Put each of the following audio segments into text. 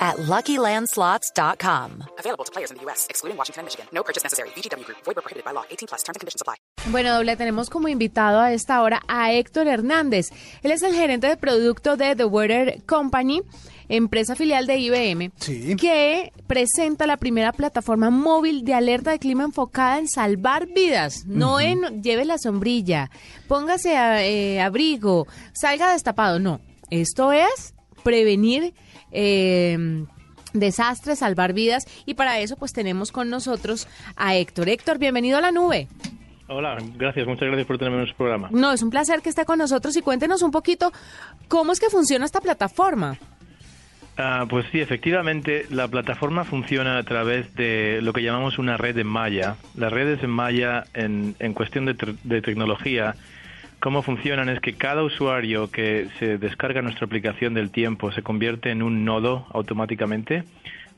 at LuckyLandSlots.com. Available to players in the U.S., excluding Washington and Michigan. No purchase necessary. VGW Group. Void prohibited by law. 18 plus. Terms and conditions apply. Bueno, doble, tenemos como invitado a esta hora a Héctor Hernández. Él es el gerente de producto de The Weather Company, empresa filial de IBM, Sí. que presenta la primera plataforma móvil de alerta de clima enfocada en salvar vidas, no en lleve la sombrilla, póngase a- eh, abrigo, salga destapado, no. Esto es prevenir eh, desastres, salvar vidas y para eso pues tenemos con nosotros a Héctor. Héctor, bienvenido a la nube. Hola, gracias, muchas gracias por tenerme en su programa. No, es un placer que esté con nosotros y cuéntenos un poquito cómo es que funciona esta plataforma. Ah, pues sí, efectivamente, la plataforma funciona a través de lo que llamamos una red en malla. Las redes en malla, en, en cuestión de, de tecnología, cómo funcionan es que cada usuario que se descarga nuestra aplicación del tiempo se convierte en un nodo automáticamente,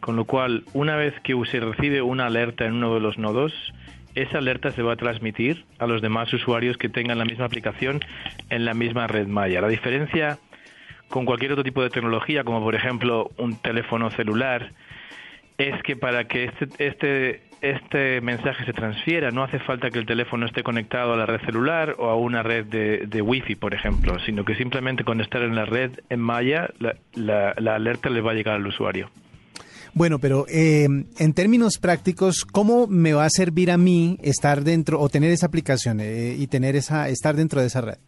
con lo cual, una vez que se recibe una alerta en uno de los nodos, esa alerta se va a transmitir a los demás usuarios que tengan la misma aplicación en la misma red malla. La diferencia con cualquier otro tipo de tecnología, como por ejemplo un teléfono celular, es que para que este, este, este mensaje se transfiera no hace falta que el teléfono esté conectado a la red celular o a una red de, de Wi-Fi, por ejemplo, sino que simplemente con estar en la red en malla, la, alerta le va a llegar al usuario. Bueno, pero eh, en términos prácticos, ¿cómo me va a servir a mí estar dentro o tener esa aplicación eh, y tener esa estar dentro de esa red?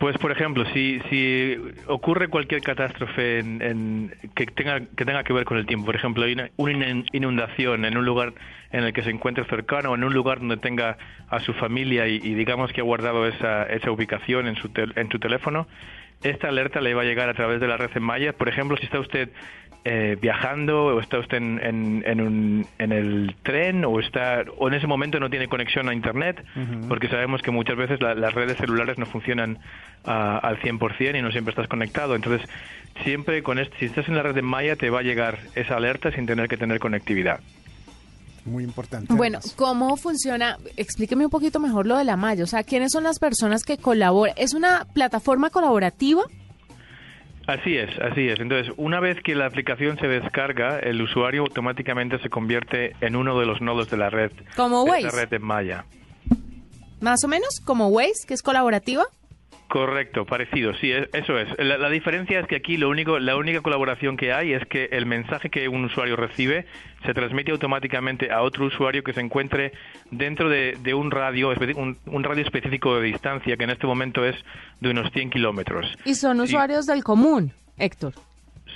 Pues, por ejemplo, si, si ocurre cualquier catástrofe en- en- que, tenga, que tenga que ver con el tiempo, por ejemplo, hay una, una in- inundación en un lugar en el que se encuentre cercano en un lugar donde tenga a su familia y, y digamos que ha guardado esa, esa ubicación en su, tel- en su teléfono, esta alerta le va a llegar a través de la red en malla. Por ejemplo, si está usted eh, viajando o está usted en, en, en un- en el tren o está o en ese momento no tiene conexión a internet porque sabemos que muchas veces la- las redes celulares no funcionan ah, al 100% y no siempre estás conectado. Entonces siempre con este, si estás en la red de Maya te va a llegar esa alerta sin tener que tener conectividad Muy importante. Bueno, además. ¿cómo funciona? Explíqueme un poquito mejor lo de la malla. O sea, ¿quiénes son las personas que colaboran? ¿Es una plataforma colaborativa? Así es, así es. Entonces, una vez que la aplicación se descarga, el usuario automáticamente se convierte en uno de los nodos de la red. Como de Waze. la red en Maya. Más o menos, como Waze, que es colaborativa. Correcto, parecido, sí, es- eso es. La, la diferencia es que aquí lo único, la única colaboración que hay es que el mensaje que un usuario recibe se transmite automáticamente a otro usuario que se encuentre dentro de, de un radio, un, un radio específico de distancia, que en este momento es de unos 100 kilómetros. Y son Sí. usuarios del común, Héctor.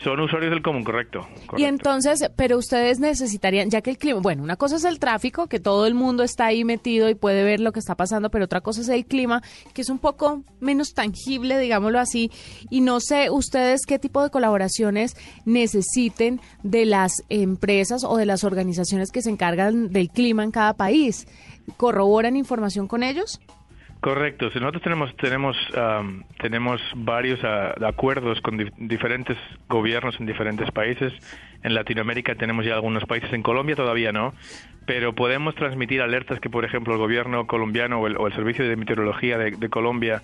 Son usuarios del común, correcto. correcto. Y entonces, pero ustedes necesitarían, ya que el clima, bueno, una cosa es el tráfico, que todo el mundo está ahí metido y puede ver lo que está pasando, pero otra cosa es el clima, que es un poco menos tangible, digámoslo así. Y no sé ustedes qué tipo de colaboraciones necesiten de las empresas o de las organizaciones que se encargan del clima en cada país. ¿Corroboran información con ellos? Correcto. Nosotros tenemos tenemos tenemos varios ah, acuerdos con dif- diferentes gobiernos en diferentes países. En Latinoamérica tenemos ya algunos países. En Colombia todavía no, pero podemos transmitir alertas que, por ejemplo, el gobierno colombiano o el, o el servicio de meteorología de, de Colombia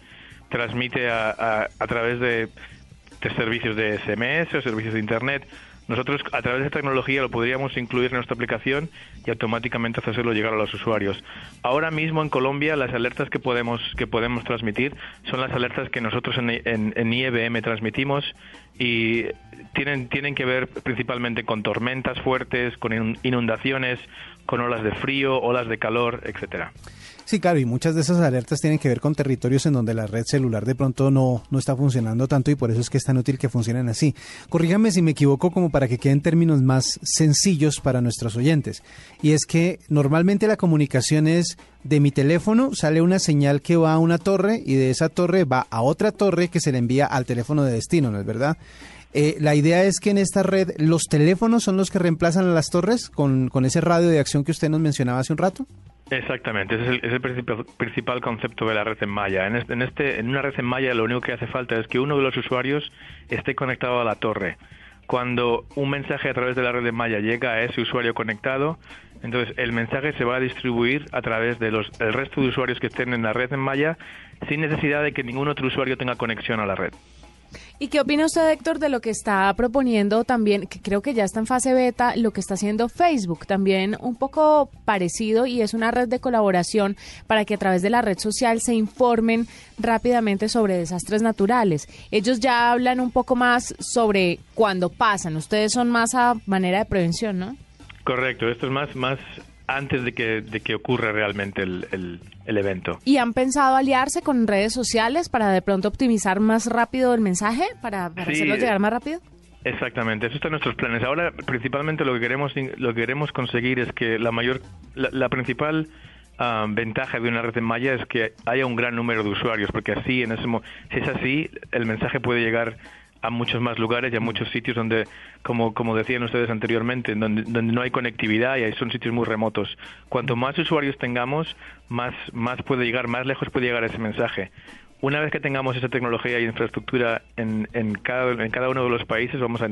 transmite a, a- a través de, de servicios de SMS o servicios de Internet. Nosotros a través de esta tecnología lo podríamos incluir en nuestra aplicación y automáticamente hacérselo llegar a los usuarios. Ahora mismo en Colombia las alertas que podemos que podemos transmitir son las alertas que nosotros en, en, en IEBM transmitimos y tienen tienen que ver principalmente con tormentas fuertes, con inun- inundaciones, con olas de frío, olas de calor, etcétera. Sí, claro, y muchas de esas alertas tienen que ver con territorios en donde la red celular de pronto no, no está funcionando tanto y por eso es que es tan útil que funcionen así. Corrígame si me equivoco como para que queden términos más sencillos para nuestros oyentes. Y es que normalmente la comunicación es de mi teléfono, sale una señal que va a una torre y de esa torre va a otra torre que se le envía al teléfono de destino, ¿no es verdad? Eh, la idea es que en esta red los teléfonos son los que reemplazan a las torres con, con ese radio de acción que usted nos mencionaba hace un rato. Exactamente, ese es el, principal, concepto de la red en malla. En, este, en, este, en una red en malla lo único que hace falta es que uno de los usuarios esté conectado a la torre. Cuando un mensaje a través de la red en malla llega a ese usuario conectado, entonces el mensaje se va a distribuir a través del el resto de usuarios que estén en la red en malla sin necesidad de que ningún otro usuario tenga conexión a la red. ¿Y qué opina usted, Héctor, de lo que está proponiendo también, que creo que ya está en fase beta, lo que está haciendo Facebook? También un poco parecido y es una red de colaboración para que a través de la red social se informen rápidamente sobre desastres naturales. Ellos ya hablan un poco más sobre cuándo pasan. Ustedes son más a manera de prevención, ¿no? Correcto, esto es más, más antes de que, de que ocurra realmente el, el, evento. ¿Y han pensado aliarse con redes sociales para de pronto optimizar más rápido el mensaje, para, hacerlo llegar más rápido? Exactamente, eso está en nuestros planes. Ahora, principalmente lo que queremos, lo que queremos conseguir es que la mayor, la, principal ah, ventaja de una red en malla es que haya un gran número de usuarios, porque así, en ese, si es así, el mensaje puede llegar a muchos más lugares y a muchos sitios donde, como, como decían ustedes anteriormente, donde, donde no hay conectividad y son sitios muy remotos. Cuanto más usuarios tengamos, más, más puede llegar, más lejos puede llegar ese mensaje. Una vez que tengamos esa tecnología y infraestructura en, en, cada, en cada uno de los países, vamos a,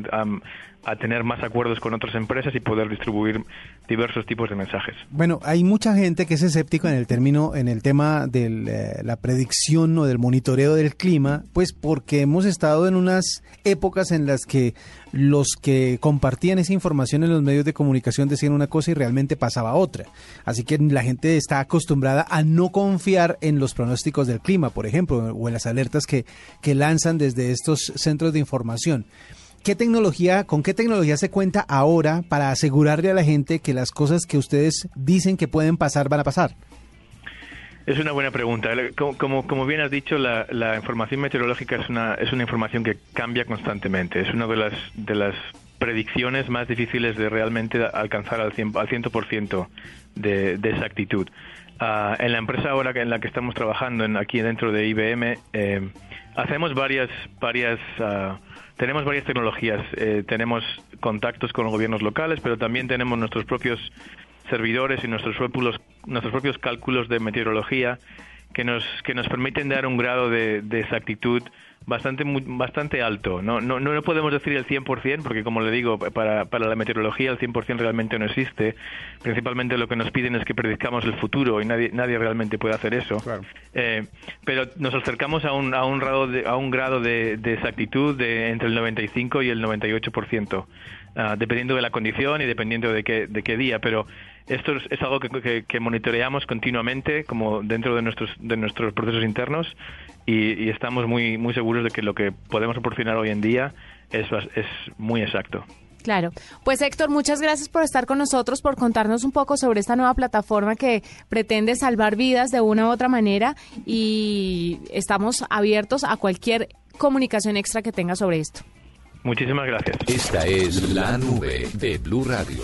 a, tener más acuerdos con otras empresas y poder distribuir diversos tipos de mensajes. Bueno, hay mucha gente que es escéptico en el término, en el tema de eh, la predicción o del monitoreo del clima, pues porque hemos estado en unas épocas en las que los que compartían esa información en los medios de comunicación decían una cosa y realmente pasaba otra. Así que la gente está acostumbrada a no confiar en los pronósticos del clima, por ejemplo, o en las alertas que, que lanzan desde estos centros de información. ¿Qué tecnología, con qué tecnología se cuenta ahora para asegurarle a la gente que las cosas que ustedes dicen que pueden pasar van a pasar? Es una buena pregunta. Como, como, bien has dicho, la, la, información meteorológica es una, es una información que cambia constantemente. Es una de las, de las predicciones más difíciles de realmente alcanzar al 100%, al 100 de, de exactitud. Uh, en la empresa ahora en la que estamos trabajando, en, aquí dentro de IBM, eh, hacemos varias, varias uh, tenemos varias tecnologías. Eh, tenemos contactos con los gobiernos locales, pero también tenemos nuestros propios servidores y nuestros propios, nuestros propios cálculos de meteorología que nos, que nos permiten dar un grado de, de exactitud bastante bastante alto. No, no, no podemos decir el 100% porque, como le digo, para, para la meteorología el 100% realmente no existe. Principalmente lo que nos piden es que predizcamos el futuro y nadie, nadie realmente puede hacer eso. Eh, pero nos acercamos a un, a un grado de, a un grado de, de exactitud de entre el 95 y el 98%. Ah, dependiendo de la condición y dependiendo de qué, día, pero esto es, algo que, monitoreamos continuamente como dentro de nuestros, de nuestros procesos internos y, estamos muy, muy seguros de que lo que podemos proporcionar hoy en día es, es muy exacto. Claro. Pues Héctor, muchas gracias por estar con nosotros, por contarnos un poco sobre esta nueva plataforma que pretende salvar vidas de una u otra manera y estamos abiertos a cualquier comunicación extra que tenga sobre esto. Muchísimas gracias. Esta es la nube de Blue Radio.